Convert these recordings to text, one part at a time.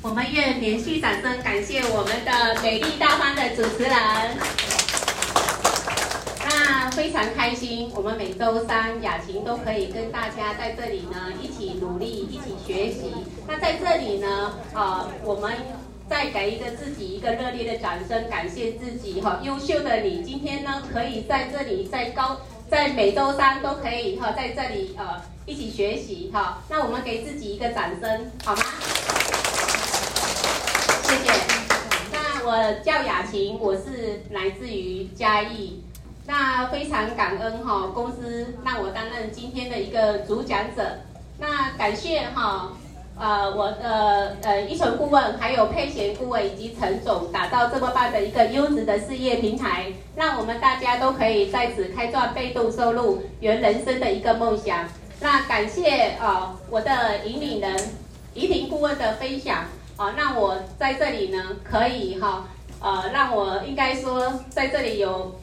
我们愿连续掌声感谢我们的美丽大方的主持人。那非常开心，我们每周三雅琴都可以跟大家在这里呢一起努力，一起学习。那在这里呢，啊，我们再给一个自己一个热烈的掌声，感谢自己哈，优秀的你今天呢可以在这里在高在每周三都可以哈在这里呃一起学习哈。那我们给自己一个掌声好吗？谢谢。那我叫雅琴，我是来自于嘉义。那非常感恩哈，公司让我担任今天的一个主讲者。那感谢哈，呃，我的呃依纯顾问，还有佩贤顾问以及陈总，打造这么棒的一个优质的事业平台，让我们大家都可以在此开创被动收入，圆人生的一个梦想。那感谢啊、我的引领人怡婷顾问的分享。啊，那我在这里呢，可以哈，呃，让我应该说在这里有，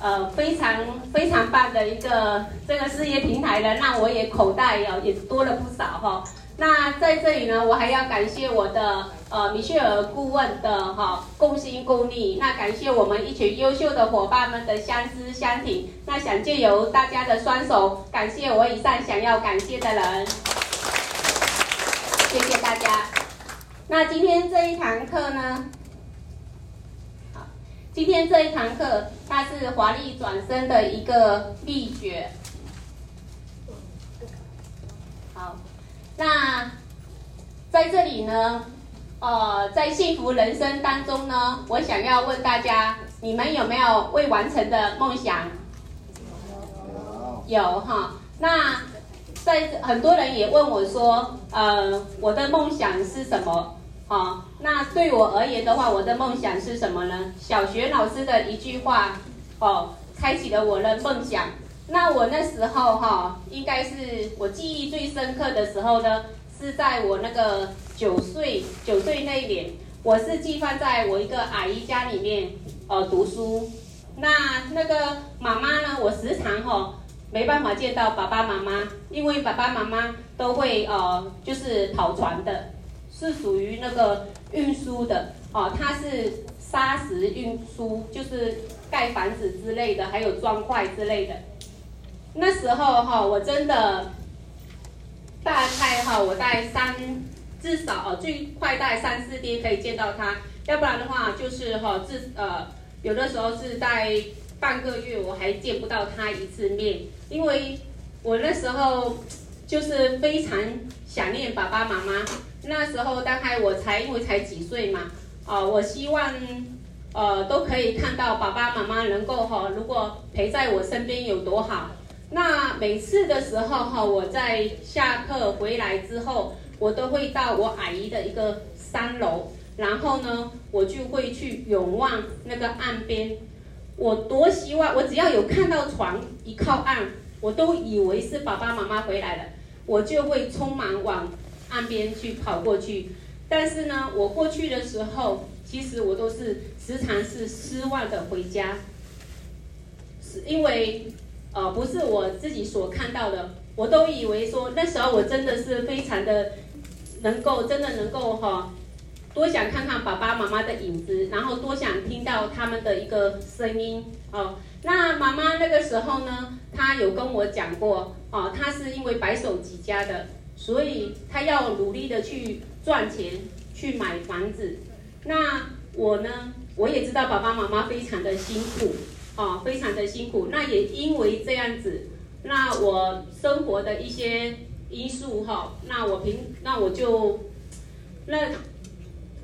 呃，非常非常棒的一个这个事业平台呢，让我也口袋哦也多了不少哈。那在这里呢，我还要感谢我的呃米歇尔顾问的哈共心共力，那感谢我们一群优秀的伙伴们的相知相挺，那想借由大家的双手，感谢我以上想要感谢的人，谢谢大家。那今天这一堂课呢？好，今天这一堂课它是华丽转身的一个秘诀。好，那在这里呢，呃，在幸福人生当中呢，我想要问大家，你们有没有未完成的梦想？有，有哈。那在很多人也问我说，呃，我的梦想是什么？好，那对我而言的话，我的梦想是什么呢？小学老师的一句话，哦，开启了我的梦想。那我那时候哈，应该是我记忆最深刻的时候呢，是在我那个九岁九岁那一年，我是寄放在我一个阿姨家里面，呃，读书。那那个妈妈呢，我时常哈没办法见到爸爸妈妈，因为爸爸妈妈都会呃，就是跑船的。是属于那个运输的哦，它是砂石运输，就是盖房子之类的，还有砖块之类的。那时候哈，我真的大概哈，我带三至少哦，最快带三四天可以见到他，要不然的话就是哈，至呃有的时候是带半个月我还见不到他一次面，因为我那时候就是非常想念爸爸妈妈。那时候大概我才因为才几岁嘛，啊、我希望，呃，都可以看到爸爸妈妈能够哈，如果陪在我身边有多好。那每次的时候哈，我在下课回来之后，我都会到我阿姨的一个三楼，然后呢，我就会去永望那个岸边。我多希望，我只要有看到船一靠岸，我都以为是爸爸妈妈回来了，我就会匆忙往。岸边去跑过去，但是呢，我过去的时候，其实我都是时常是失望的回家，是因为，呃，不是我自己所看到的，我都以为说那时候我真的是非常的能够，真的能够哈，多想看看爸爸妈妈的影子，然后多想听到他们的一个声音哦。那妈妈那个时候呢，她有跟我讲过哦，她是因为白手起家的。所以他要努力的去赚钱，去买房子。那我呢，我也知道爸爸妈妈非常的辛苦，啊，非常的辛苦。那也因为这样子，那我生活的一些因素哈，那我平，那我就，那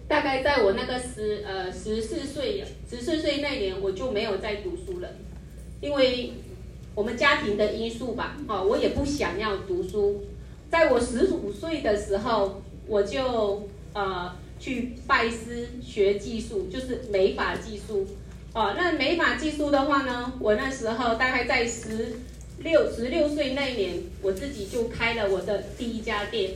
大概在我那个十呃十四岁十四岁那年，我就没有再读书了，因为我们家庭的因素吧，啊，我也不想要读书。在我十五岁的时候，我就呃去拜师学技术，就是美发技术。哦，那美发技术的话呢，我那时候大概在十六十六岁那一年，我自己就开了我的第一家店。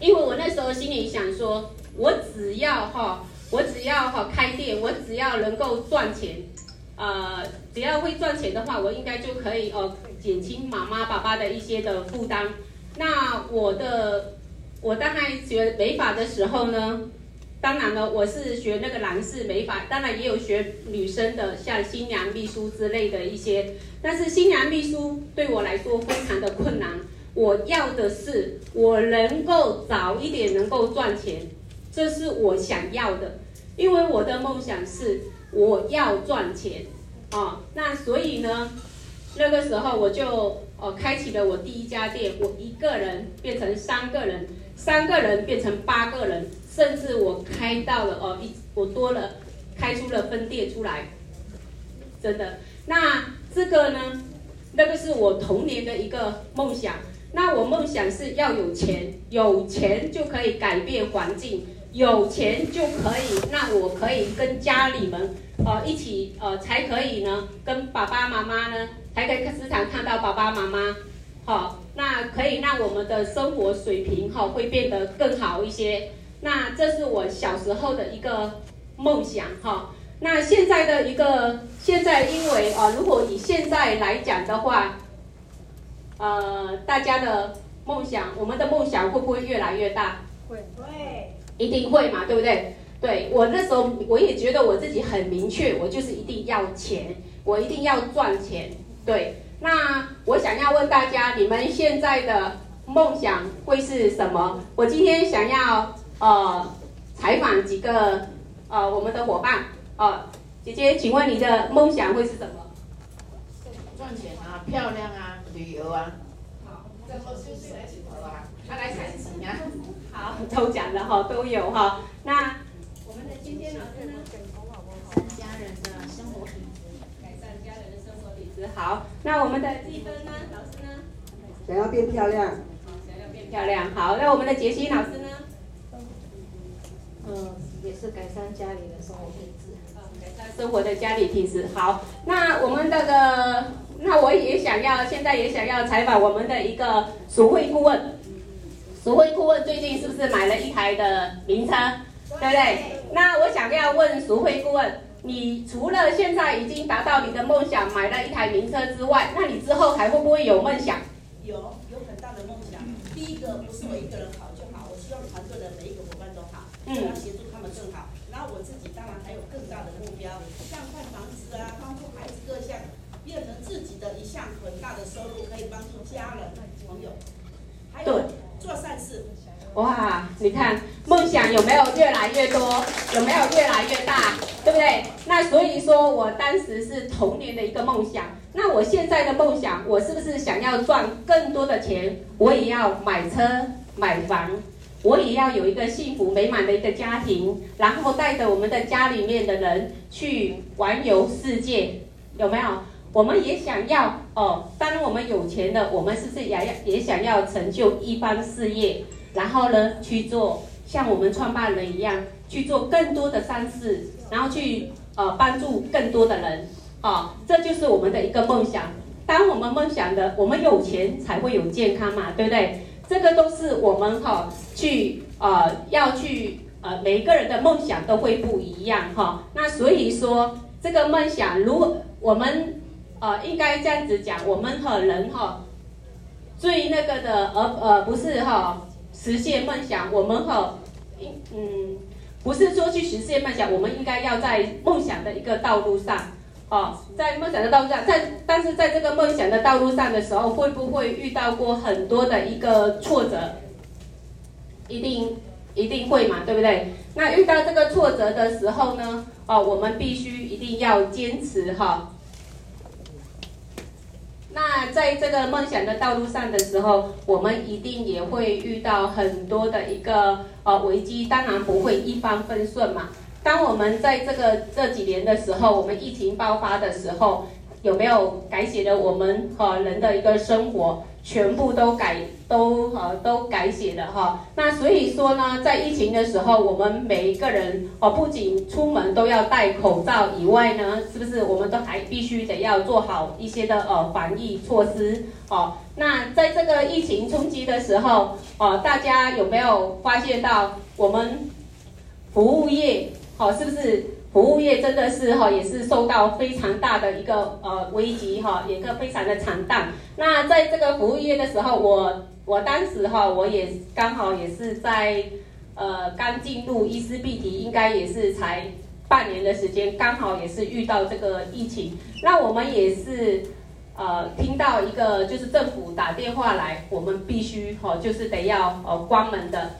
因为我那时候心里想说，我只要哈，我只要哈开店，我只要能够赚钱，呃，只要会赚钱的话，我应该就可以哦减轻妈妈爸爸的一些的负担。那我的我大概学美发的时候呢，当然了，我是学那个男士美发，当然也有学女生的，像新娘秘书之类的一些。但是新娘秘书对我来说非常的困难。我要的是我能够早一点能够赚钱，这是我想要的，因为我的梦想是我要赚钱啊。那所以呢，那个时候我就哦开启了我第一家店，我一个人变成三个人，三个人变成八个人。甚至我开到了哦，一我多了，开出了分店出来，真的。那这个呢，那个是我童年的一个梦想。那我梦想是要有钱，有钱就可以改变环境，有钱就可以，那我可以跟家里们呃一起呃才可以呢，跟爸爸妈妈呢才可以时常看到爸爸妈妈，好，那可以让我们的生活水平哈会变得更好一些。那这是我小时候的一个梦想哈。那现在的一个现在，因为啊，如果以现在来讲的话，呃，大家的梦想，我们的梦想会不会越来越大？会会，一定会嘛，对不对？对，我那时候我也觉得我自己很明确，我就是一定要钱，我一定要赚钱。对，那我想要问大家，你们现在的梦想会是什么？我今天想要。呃，采访几个呃我们的伙伴，呃，姐姐，请问你的梦想会是什么？赚钱啊，漂亮啊，旅游啊。好，这么舒适的请求啊，他来采集啊。好，抽奖的哈，都有哈。那我们的今天老师呢？改善家人的生活品质，改善家人的好，那我们的积分呢？老师呢？想要变漂亮。好，想要变漂亮。好，那我们的杰西老师呢？嗯，也是改善家里的生活品质。嗯，改善生活的家里品质。好，那我们这个，那我也想要，现在也想要采访我们的一个熟会顾问。熟会顾问最近是不是买了一台的名车？对不对？那我想要问熟会顾问，你除了现在已经达到你的梦想，买了一台名车之外，那你之后还会不会有梦想？有，有很大的梦想。第一个不是我一个人好就好，我希望团队的每一个伙伴都好。我，要协助他们更好，然后我自己当然还有更大的目标，像换房子啊，帮助孩子各项，变成自己的一项很大的收入，可以帮助家人朋友，还有做善事。哇，你看梦想有没有越来越多，有没有越来越大，对不对？那所以说我当时是童年的一个梦想，那我现在的梦想，我是不是想要赚更多的钱？我也要买车买房。我也要有一个幸福美满的一个家庭，然后带着我们的家里面的人去环游世界，有没有？我们也想要哦。当我们有钱了，我们是不是也要也想要成就一番事业？然后呢，去做像我们创办人一样，去做更多的善事，然后去呃帮助更多的人。哦，这就是我们的一个梦想。当我们梦想的，我们有钱才会有健康嘛，对不对？这个都是我们哈去呃要去呃每一个人的梦想都会不一样哈。那所以说这个梦想，如我们呃应该这样子讲，我们和人哈最那个的，而呃不是哈实现梦想，我们和嗯不是说去实现梦想，我们应该要在梦想的一个道路上。哦，在梦想的道路上，在但是在这个梦想的道路上的时候，会不会遇到过很多的一个挫折？一定一定会嘛，对不对？那遇到这个挫折的时候呢？哦，我们必须一定要坚持哈。那在这个梦想的道路上的时候，我们一定也会遇到很多的一个呃危机，当然不会一帆风顺嘛。当我们在这个这几年的时候，我们疫情爆发的时候，有没有改写了我们呃人的一个生活？全部都改都呃都改写了哈。那所以说呢，在疫情的时候，我们每一个人哦，不仅出门都要戴口罩以外呢，是不是我们都还必须得要做好一些的呃防疫措施哦？那在这个疫情冲击的时候哦，大家有没有发现到我们服务业？哦，是不是服务业真的是哈，也是受到非常大的一个呃危机哈，也个非常的惨淡。那在这个服务业的时候，我我当时哈，我也刚好也是在呃刚进入伊丝碧媞，应该也是才半年的时间，刚好也是遇到这个疫情。那我们也是呃听到一个就是政府打电话来，我们必须哈就是得要呃关门的，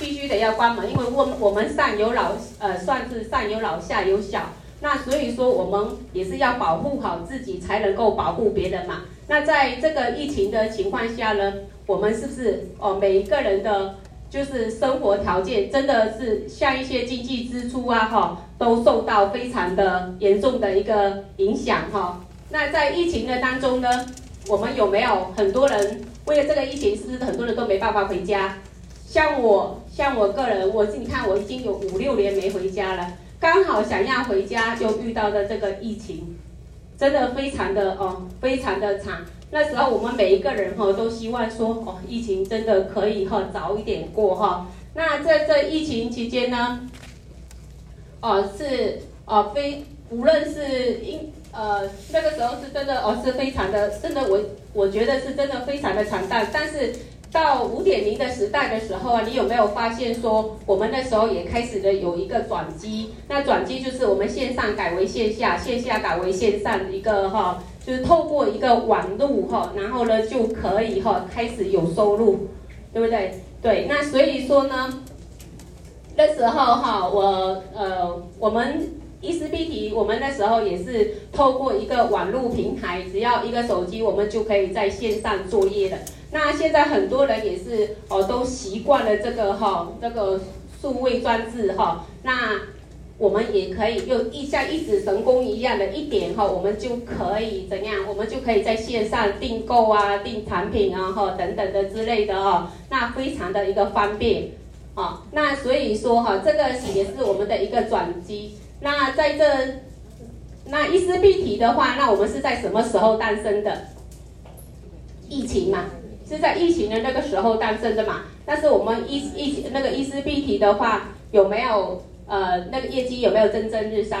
必须得要关门，因为我们我们上有老呃算是上有老下有小，那所以说我们也是要保护好自己，才能够保护别人嘛。那在这个疫情的情况下呢，我们是不是哦，每一个人的，就是生活条件真的是像一些经济支出啊，哈，都受到非常的严重的一个影响哈。那在疫情的当中呢，我们有没有很多人为了这个疫情，是不是很多人都没办法回家？像我，像我个人，我你看我已经有五六年没回家了，刚好想要回家，就遇到了这个疫情。真的非常的哦，非常的惨。那时候我们每一个人哈都希望说哦，疫情真的可以哈早一点过哈。那在这疫情期间呢，哦是哦非无论是因呃那个时候是真的哦是非常的，真的我我觉得是真的非常的惨淡，但是。到五点零的时代的时候啊，你有没有发现说，我们那时候也开始了有一个转机？那转机就是我们线上改为线下，线下改为线上一个哈，就是透过一个网路哈，然后呢就可以哈开始有收入，对不对？对，那所以说呢，那时候哈，我呃我们伊思必提，我们那时候也是透过一个网路平台，只要一个手机，我们就可以在线上作业的。那现在很多人也是哦，都习惯了这个哈，这个数位装置哈。那我们也可以用一像一指神功一样的一点哈，我们就可以怎样？我们就可以在线上订购啊、订产品啊哈等等的之类的哈。那非常的一个方便啊。那所以说哈，这个也是我们的一个转机。那在这那伊丝必提的话，那我们是在什么时候诞生的？疫情嘛。是在疫情的那个时候诞生的嘛？但是我们伊伊那个伊丝碧媞的话，有没有呃那个业绩有没有蒸蒸日上？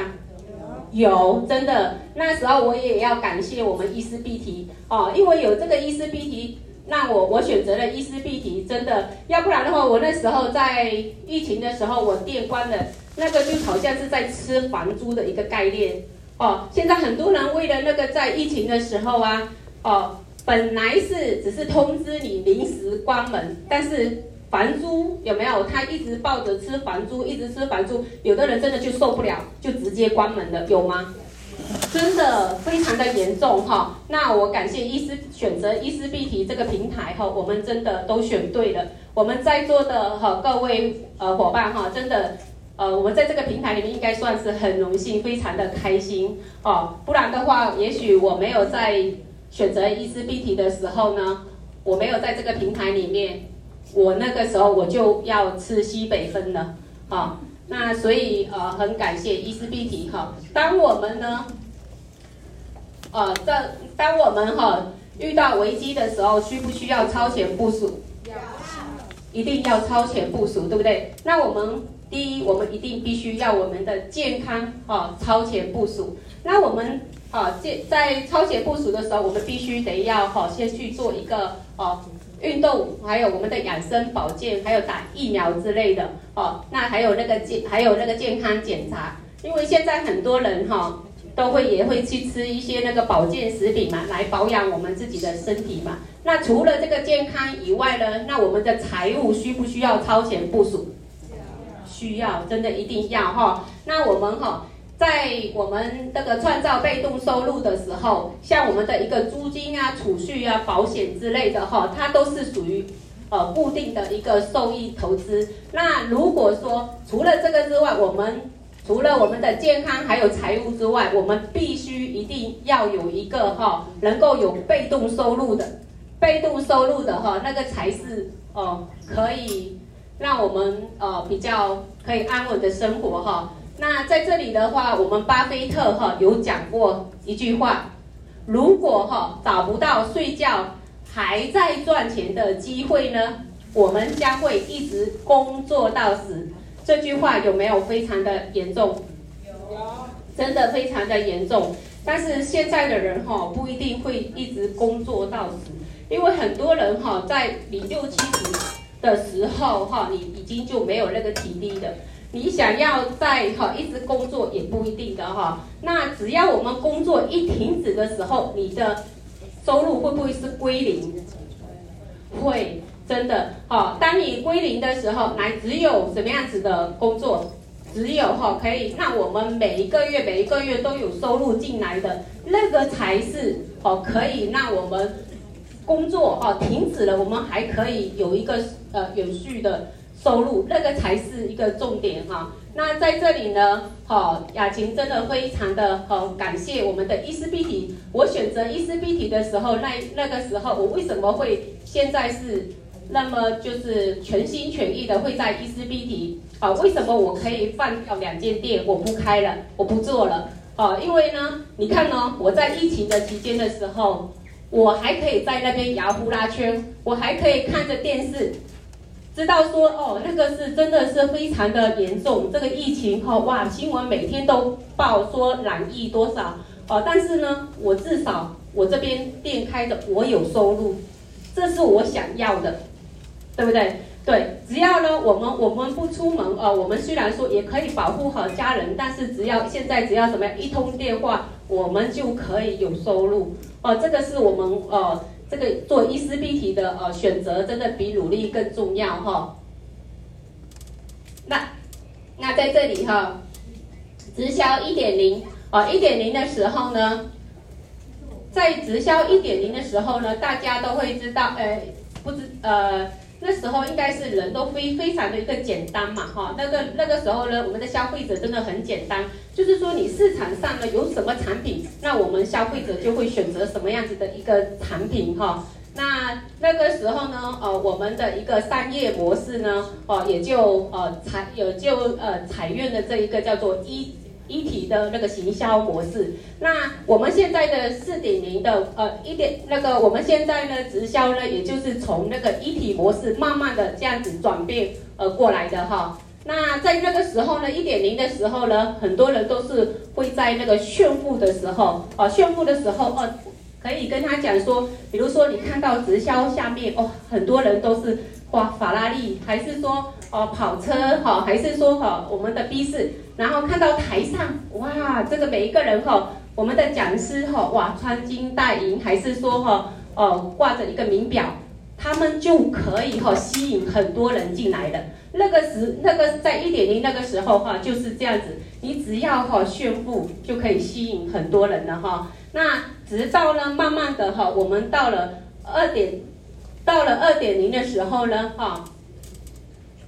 有，真的。那时候我也要感谢我们伊丝碧媞哦，因为有这个伊丝碧媞，那我我选择了伊丝碧媞，真的，要不然的话，我那时候在疫情的时候我店关了，那个就好像是在吃房租的一个概念哦。现在很多人为了那个在疫情的时候啊，哦。本来是只是通知你临时关门，但是房租有没有？他一直抱着吃房租，一直吃房租，有的人真的就受不了，就直接关门了，有吗？真的非常的严重哈。那我感谢伊丝选择伊丝碧媞这个平台哈，我们真的都选对了。我们在座的哈各位呃伙伴哈，真的呃我们在这个平台里面应该算是很荣幸，非常的开心哦。不然的话，也许我没有在。选择伊丝碧媞的时候呢，我没有在这个平台里面，我那个时候我就要吃西北风了，好，那所以呃很感谢伊丝碧媞哈。当我们呢，呃在当我们哈遇到危机的时候，需不需要超前部署？要，一定要超前部署，对不对？那我们第一，我们一定必须要我们的健康啊超前部署。那我们。啊，在在超前部署的时候，我们必须得要哈，先去做一个哦运动，还有我们的养生保健，还有打疫苗之类的哦。那还有那个健，还有那个健康检查，因为现在很多人哈都会也会去吃一些那个保健食品嘛，来保养我们自己的身体嘛。那除了这个健康以外呢，那我们的财务需不需要超前部署？需要，真的一定要哈。那我们哈。在我们这个创造被动收入的时候，像我们的一个租金啊、储蓄啊、保险之类的哈，它都是属于呃固定的一个收益投资。那如果说除了这个之外，我们除了我们的健康还有财务之外，我们必须一定要有一个哈能够有被动收入的，被动收入的哈那个才是哦可以让我们呃比较可以安稳的生活哈。那在这里的话，我们巴菲特哈有讲过一句话，如果哈找不到睡觉还在赚钱的机会呢，我们将会一直工作到死。这句话有没有非常的严重？有，真的非常的严重。但是现在的人哈不一定会一直工作到死，因为很多人哈，在你六七十的时候哈，你已经就没有那个体力了。你想要在哈一直工作也不一定的哈。那只要我们工作一停止的时候，你的收入会不会是归零？会，真的哈。当你归零的时候，来只有什么样子的工作？只有哈可以让我们每一个月每一个月都有收入进来的，那个才是哦可以让我们工作哦停止了，我们还可以有一个呃有序的收入，那个才是一个重点哈。那在这里呢，好雅琴真的非常的好感谢我们的伊丝碧媞。我选择伊丝碧媞的时候，那那个时候我为什么会现在是那么就是全心全意的会在伊丝碧媞？啊，为什么我可以放掉两间店，我不开了，我不做了？啊，因为呢，你看呢，我在疫情的期间的时候，我还可以在那边摇呼啦圈，我还可以看着电视，知道说哦，那个是真的是非常的严重，这个疫情哈，哇，新闻每天都报说染疫多少，哦，但是呢，我至少我这边店开的，我有收入，这是我想要的，对不对？对，只要呢，我们我们不出门，呃，我们虽然说也可以保护好家人，但是只要现在只要怎么样，一通电话，我们就可以有收入，哦，这个是我们哦这个做伊丝碧媞的哦选择，真的比努力更重要哈、那那在这里哈，直销一点零，哦，一点零的时候呢，在直销一点零的时候呢，大家都会知道，呃，不知呃。那时候应该是人都非非常的一个简单嘛，哈，那个那个时候呢，我们的消费者真的很简单，就是说你市场上呢有什么产品，那我们消费者就会选择什么样子的一个产品，哈，那那个时候呢，呃，我们的一个商业模式呢，哦，也就呃采也就呃采用的这一个叫做一。一体的那个行销模式，那我们现在的四点零的呃一点那个我们现在呢直销呢，也就是从那个一体模式慢慢的这样子转变呃过来的哈。那在那个时候呢，一点零的时候呢，很多人都是会在那个炫富的时候啊，炫富的时候哦，可以跟他讲说，比如说你看到直销下面哦，很多人都是。哇，法拉利还是说哦跑车哈，还是说哈我们的 B 四，然后看到台上哇，这个每一个人哈，我们的讲师哈哇穿金戴银，还是说哈哦挂着一个名表，他们就可以哈吸引很多人进来的。那个时那个在一点零那个时候哈就是这样子，你只要哈炫富就可以吸引很多人了哈。那直到呢慢慢的哈，我们到了二点。到了二点零的时候呢，哈，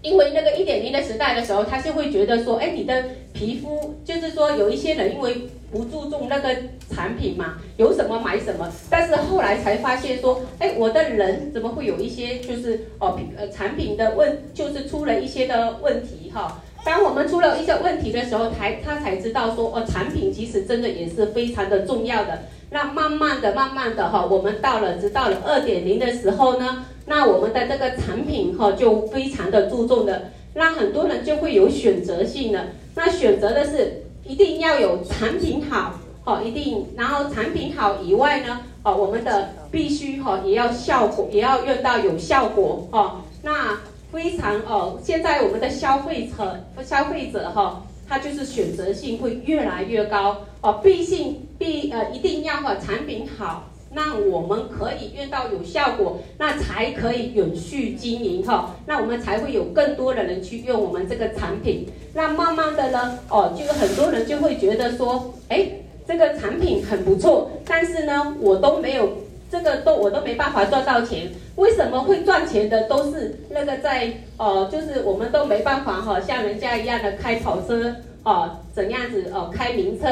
因为那个一点零的时代的时候，他就会觉得说，哎，你的皮肤就是说有一些人因为不注重那个产品嘛，有什么买什么，但是后来才发现说，哎，我的人怎么会有一些就是哦，呃，产品的问就是出了一些的问题哈。当我们出了一些问题的时候，才他才知道说，哦，产品其实真的也是非常的重要的。那慢慢的、慢慢的哈，我们到了直到了二点零的时候呢，那我们的这个产品哈就非常的注重的，那很多人就会有选择性的。那选择的是一定要有产品好，哦，一定，然后产品好以外呢，哦，我们的必须哈也要效果，也要用到有效果，哈，那非常哦，现在我们的消费者消费者哈。他就是选择性会越来越高哦，毕竟必呃一定要哈产品好，那我们可以用到有效果，那才可以永续经营哈，那我们才会有更多的人去用我们这个产品，那慢慢的呢哦，就很多人就会觉得说，哎，这个产品很不错，但是呢我都没有这个都我都没办法赚到钱，为什么会赚钱的都是那个在哦，就是我们都没办法哈像人家一样的开跑车。哦，怎样子哦？开名车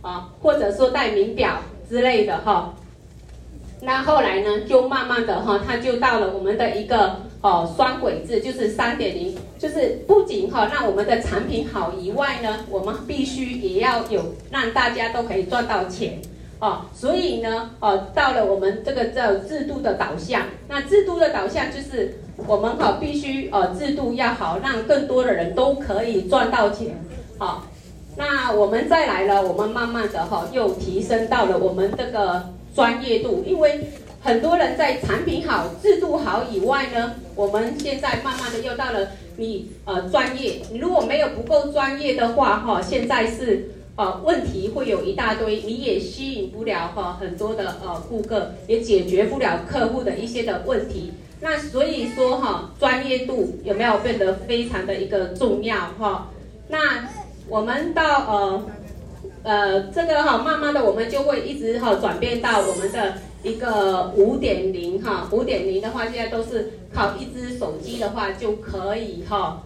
啊，或者说戴名表之类的哈。那后来呢，就慢慢的哈，它就到了我们的一个哦双轨制，就是三点零，就是不仅哈让我们的产品好以外呢，我们必须也要有让大家都可以赚到钱哦。所以呢，哦到了我们这个叫制度的导向，那制度的导向就是我们哈必须哦制度要好，让更多的人都可以赚到钱。好，那我们再来了，我们慢慢的哈又提升到了我们这个专业度，因为很多人在产品好、制度好以外呢，我们现在慢慢的又到了你呃专业，你如果没有不够专业的话哈，现在是呃问题会有一大堆，你也吸引不了哈很多的呃顾客，也解决不了客户的一些的问题。那所以说哈，专业度有没有变得非常的一个重要哈？那我们到呃呃这个哈，慢慢的我们就会一直哈转变到我们的。一个五点零哈，五点零的话，现在都是靠一只手机的话就可以哈，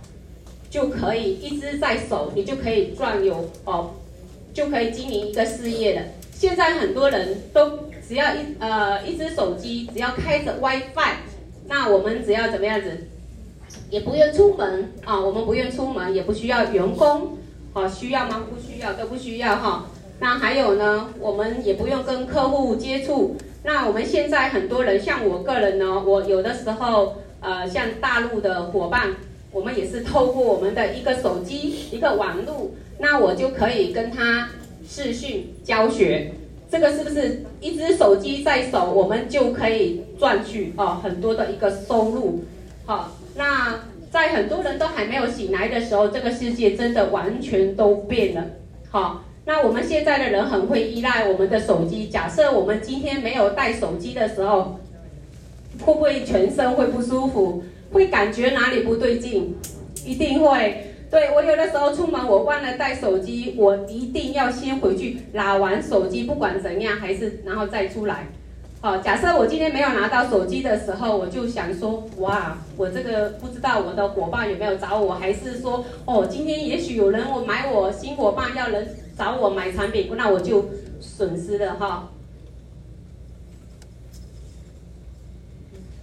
就可以一只在手，你就可以赚有哦，就可以经营一个事业了。现在很多人都只要一呃一只手机，只要开着 WiFi，那我们只要怎么样子，也不用出门啊，我们不用出门，也不需要员工，啊，需要吗？不需要，都不需要哈。那还有呢，我们也不用跟客户接触。那我们现在很多人，像我个人呢，我有的时候，呃，像大陆的伙伴，我们也是透过我们的一个手机、一个网络，那我就可以跟他视讯教学。这个是不是一只手机在手，我们就可以赚取哦很多的一个收入？好，那在很多人都还没有醒来的时候，这个世界真的完全都变了。好。那我们现在的人很会依赖我们的手机。假设我们今天没有带手机的时候，会不会全身会不舒服？会感觉哪里不对劲？一定会。对，我有的时候出门，我忘了带手机，我一定要先回去拿完手机，不管怎样，还是然后再出来。好，假设我今天没有拿到手机的时候，我就想说，哇，我这个不知道我的伙伴有没有找我，还是说，哦，今天也许有人我买我新伙伴要人。找我买产品，那我就损失了哈。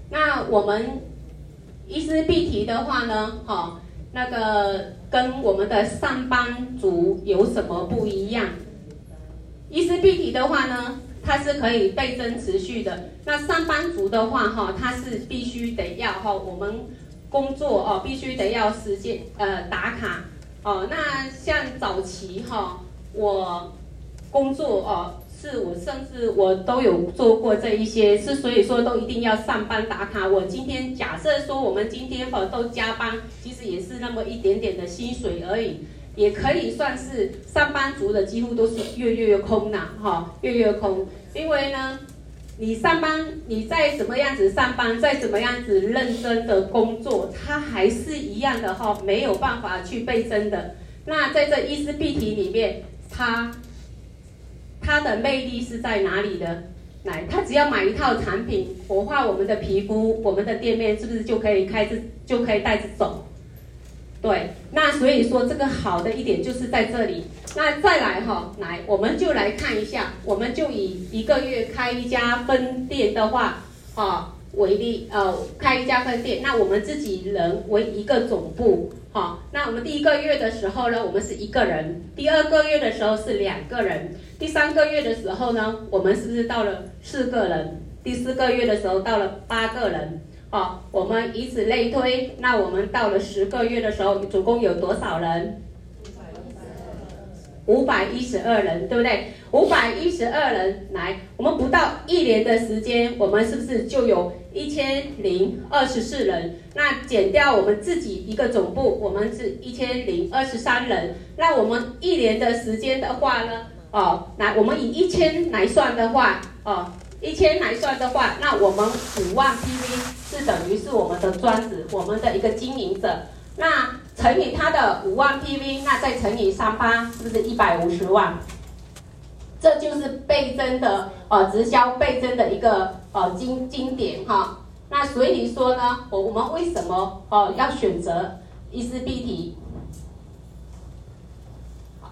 那我们一丝必提的话呢，哈，那个跟我们的上班族有什么不一样？伊丝碧媞的话呢，它是可以倍增持续的。那上班族的话，哈，它是必须得要哈，我们工作哦，必须得要时间呃打卡哦。那像早期哈。我工作哦，是我甚至我都有做过这一些，是所以说都一定要上班打卡。我今天假设说我们今天哦都加班，其实也是那么一点点的薪水而已，也可以算是上班族的几乎都是月月空呐，哈，月月空。因为呢，你上班你再怎么样子上班，再怎么样子认真的工作，它还是一样的哈，没有办法去倍增的。那在这伊丝碧媞里面。它，它的魅力是在哪里的？来，他只要买一套产品，活化我们的皮肤，我们的店面是不是就可以开始，就可以带着走？对，那所以说这个好的一点就是在这里。那再来哈，来，我们就来看一下，我们就以一个月开一家分店的话，啊为例，呃，开一家分店，那我们自己人为一个总部。好，那我们第一个月的时候呢，我们是一个人；第二个月的时候是两个人；第三个月的时候呢，我们是不是到了四个人？第四个月的时候到了八个人。好，我们以此类推，那我们到了十个月的时候，总共有多少人？五百一十二人，对不对？五百一十二人，来，我们不到一年的时间，我们是不是就有一千零二十四人？那减掉我们自己一个总部，我们是一千零二十三人。那我们一年的时间的话呢？哦，来，我们以一千来算的话，哦，一千来算的话，那我们五万 PV 是等于是我们的专职，我们的一个经营者。那乘以它的五万 PV，那再乘以三八，是不是一百五十万？这就是倍增的呃直销倍增的一个呃经经典哈。那所以说呢，我我们为什么哦、要选择伊丝必提？好，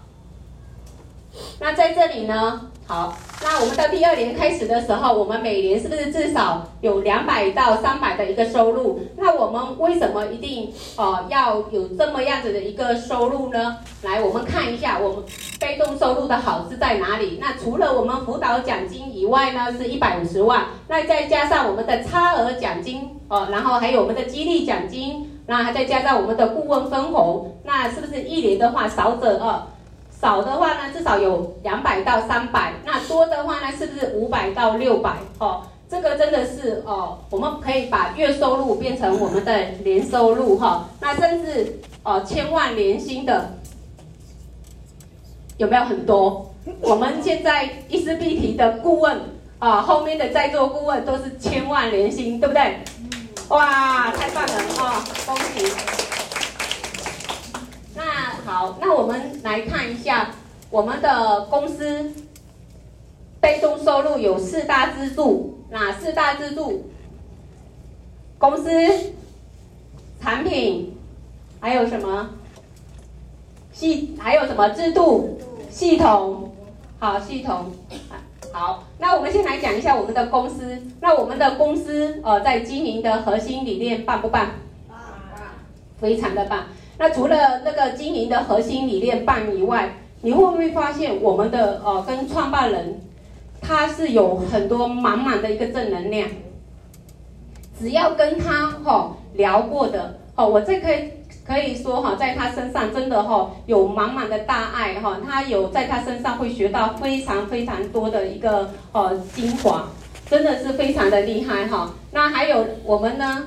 那在这里呢，好。那我们到第二年开始的时候，我们每年是不是至少有两百到三百的一个收入？那我们为什么一定呃要有这么样子的一个收入呢？来，我们看一下我们被动收入的好是在哪里？那除了我们辅导奖金以外呢，是一百五十万。那再加上我们的差额奖金哦，然后还有我们的激励奖金，那还再加上我们的顾问分红，那是不是一年的话少则二？少的话呢，至少有两百到三百；那多的话呢，是不是五百到六百？哦，这个真的是哦，我们可以把月收入变成我们的年收入哈，那甚至哦千万年薪的有没有很多？我们现在一思碧媞的顾问啊，后面的在座顾问都是千万年薪，对不对？哇，太棒了啊，恭喜！那好，那我们来看一下我们的公司被动收入有四大支柱。哪四大支柱？公司、产品，还有什么？系还有什么制度？系统，好，系统，好。那我们先来讲一下我们的公司。那我们的公司，呃，在经营的核心理念棒不棒？棒，非常的棒。那除了那个经营的核心理念办以外，你会不会发现我们的呃跟创办人？他是有很多满满的一个正能量，只要跟他哈聊过的哦，我这可以可以说哈，在他身上真的哈有满满的大爱哈，他有在他身上会学到非常非常多的一个呃精华，真的是非常的厉害哈。那还有我们呢，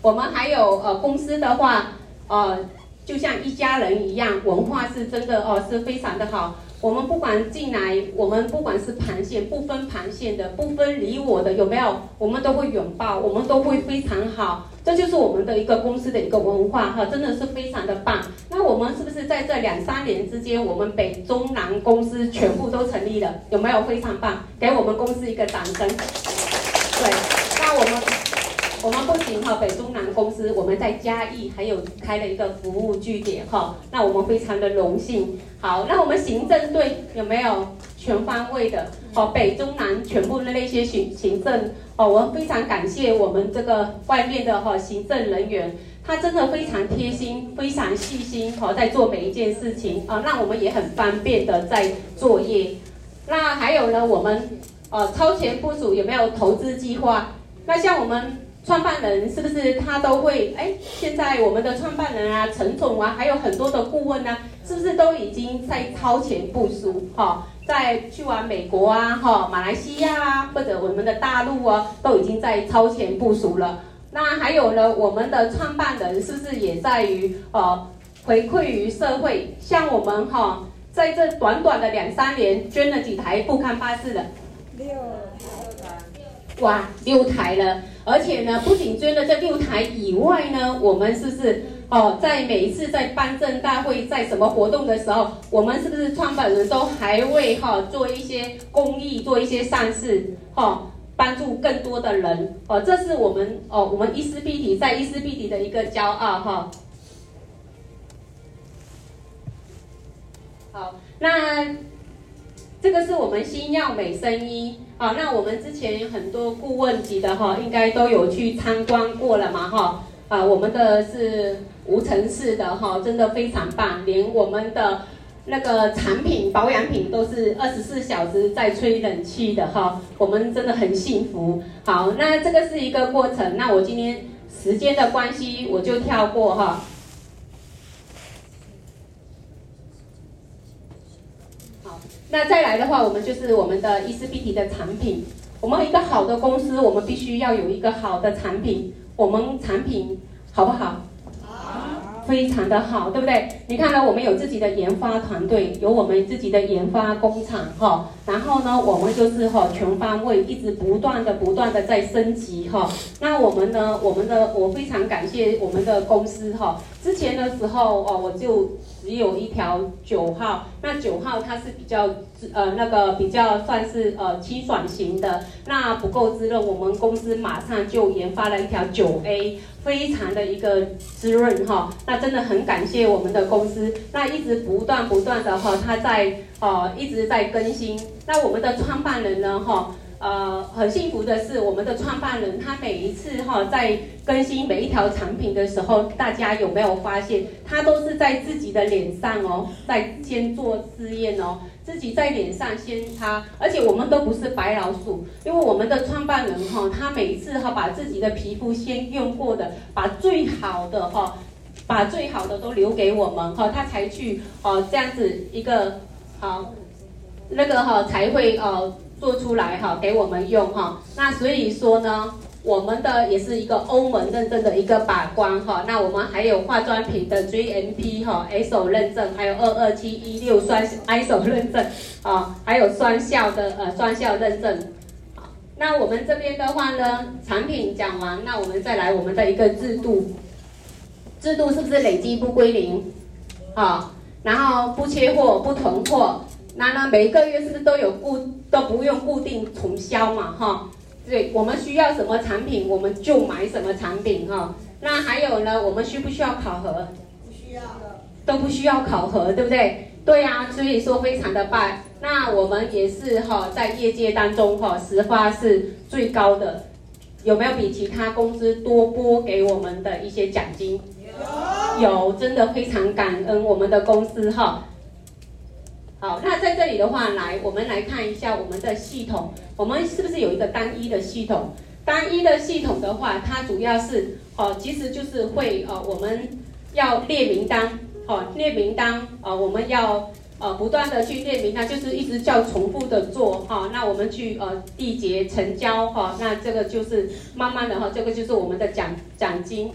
我们还有呃公司的话呃，就像一家人一样，文化是真的哦是非常的好。我们不管进来，我们不管是盘线，不分盘线的，不分你我的，有没有？我们都会拥抱，我们都会非常好，这就是我们的一个公司的一个文化哈，真的是非常的棒。那我们是不是在这两三年之间，我们北中南公司全部都成立了？有没有非常棒？给我们公司一个掌声。对，那我们。我们不仅哈北中南公司，我们在嘉义还有开了一个服务据点哈，那我们非常的荣幸。好，那我们行政队有没有全方位的？哦，北中南全部的那些行行政哦，我非常感谢我们这个外面的哈行政人员，他真的非常贴心，非常细心哦，在做每一件事情啊，让我们也很方便的在作业。那还有呢，我们呃超前部署有没有投资计划？那像我们。创办人是不是他都会？哎，现在我们的创办人啊，陈总啊，还有很多的顾问呢、啊，是不是都已经在超前部署？哈、哦，在去完美国啊，哈、哦，马来西亚啊，或者我们的大陆啊，都已经在超前部署了。那还有呢，我们的创办人是不是也在于呃回馈于社会？像我们哈、哦，在这短短的两三年，捐了几台不堪巴士的？六台。哇，六台了。而且呢，不仅捐了这六台以外呢，我们是不是哦，在每一次在颁证大会，在什么活动的时候，我们是不是创办人都还会哈、做一些公益，做一些善事，哈、哦，帮助更多的人哦，这是我们哦，我们伊思碧媞在伊思碧媞的一个骄傲哈、好，那。这个是我们新药美生医好，那我们之前很多顾问级的哈，应该都有去参观过了嘛哈啊，我们的是无尘室的哈，真的非常棒，连我们的那个产品保养品都是二十四小时在吹冷气的哈，我们真的很幸福。好，那这个是一个过程，那我今天时间的关系，我就跳过哈。那再来的话，我们就是我们的伊思碧媞的产品。我们一个好的公司，我们必须要有一个好的产品。我们产品好不好？好，非常的好，对不对？你看呢，我们有自己的研发团队，有我们自己的研发工厂，哈。然后呢，我们就是哈全方位，一直不断的、不断的在升级，哈。那我们呢，我们的我非常感谢我们的公司，哈。之前的时候，哦，我就。只有一条九号，那九号它是比较呃那个比较算是呃清爽型的，那不够滋润，我们公司马上就研发了一条九 A，非常的一个滋润哈，那真的很感谢我们的公司，那一直不断不断的哈，它在呃一直在更新，那我们的创办人呢哈。呃，很幸福的是，我们的创办人他每一次哈在更新每一条产品的时候，大家有没有发现，他都是在自己的脸上哦，在先做试验哦，自己在脸上先擦，而且我们都不是白老鼠，因为我们的创办人哈，他每一次哈把自己的皮肤先用过的，把最好的哈，把最好的都留给我们哈，他才去哦这样子一个好，那个哈才会哦。做出来哈，给我们用哈。那所以说呢，我们的也是一个欧盟认证的一个把关哈。那我们还有化妆品的 GMP 哈，ISO 认证，还有二二七一六双 ISO 认证啊，还有双效的呃双效认证。那我们这边的话呢，产品讲完，那我们再来我们的一个制度，制度是不是累积不归零？好，然后不缺货不囤货。那呢，每一个月是不是都有固都不用固定重销嘛？哈，对，我们需要什么产品，我们就买什么产品哈。那还有呢，我们需不需要考核？不需要的，都不需要考核，对不对？对呀，所以说非常的棒。那我们也是哈，在业界当中哈，实发是最高的。有没有比其他公司多拨给我们的一些奖金？有，有，真的非常感恩我们的公司哈。好，那在这里的话，来，我们来看一下我们的系统，我们是不是有一个单一的系统？单一的系统的话，它主要是哦，其实就是会呃，我们要列名单，哦，列名单，呃，我们要呃不断的去列名单，就是一直叫重复的做哈，那我们去呃缔结成交哈，那这个就是慢慢的哈，这个就是我们的奖奖金。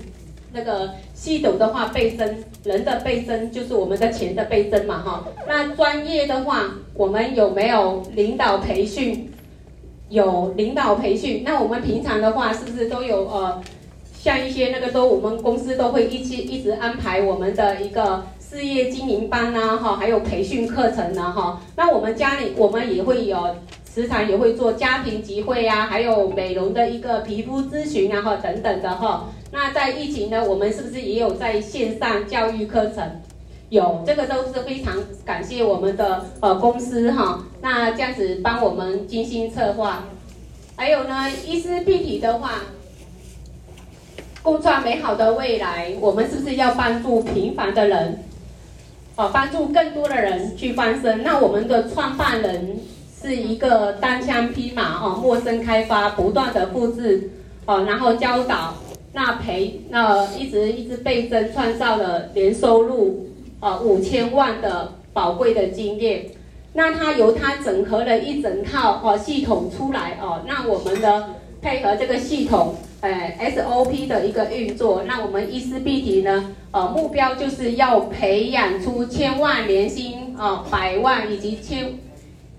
那个系统的话倍增，人的倍增就是我们的钱的倍增嘛哈。那专业的话，我们有没有领导培训？有领导培训。那我们平常的话，是不是都有呃，像一些那个都我们公司都会一起一直安排我们的一个事业经营班呐哈，还有培训课程呢哈。那我们家里我们也会有时常也会做家庭集会呀，还有美容的一个皮肤咨询啊哈等等的哈。那在疫情呢，我们是不是也有在线上教育课程？有，这个都是非常感谢我们的呃公司哈。那这样子帮我们精心策划。还有呢，医师必提的话，共创美好的未来。我们是不是要帮助平凡的人？哦，帮助更多的人去翻身。那我们的创办人是一个单枪匹马哦，陌生开发，不断的复制哦，然后教导。那培那一直一直倍增，创造了年收入呃五千万的宝贵的经验。那他由他整合了一整套哦系统出来哦，那我们的配合这个系统，哎 SOP 的一个运作，那我们伊丝碧媞呢，呃目标就是要培养出千万年薪哦百万以及千，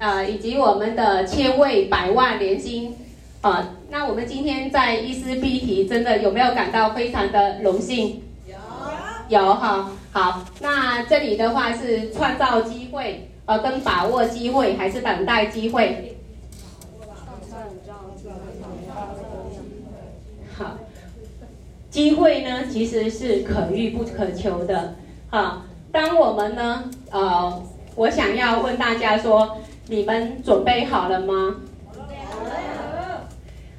呃以及我们的千位百万年薪。啊，那我们今天在伊丝碧媞，真的有没有感到非常的荣幸？有，有哈。好，那这里的话是创造机会，呃，跟把握机会，还是等待机会？好，机会呢，其实是可遇不可求的。好，当我们呢，呃，我想要问大家说，你们准备好了吗？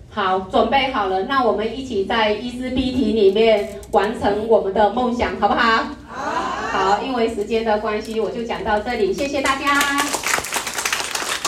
好，准备好了，那我们一起在伊丝碧媞里面完成我们的梦想，好不好？好，好，因为时间的关系，我就讲到这里，谢谢大家。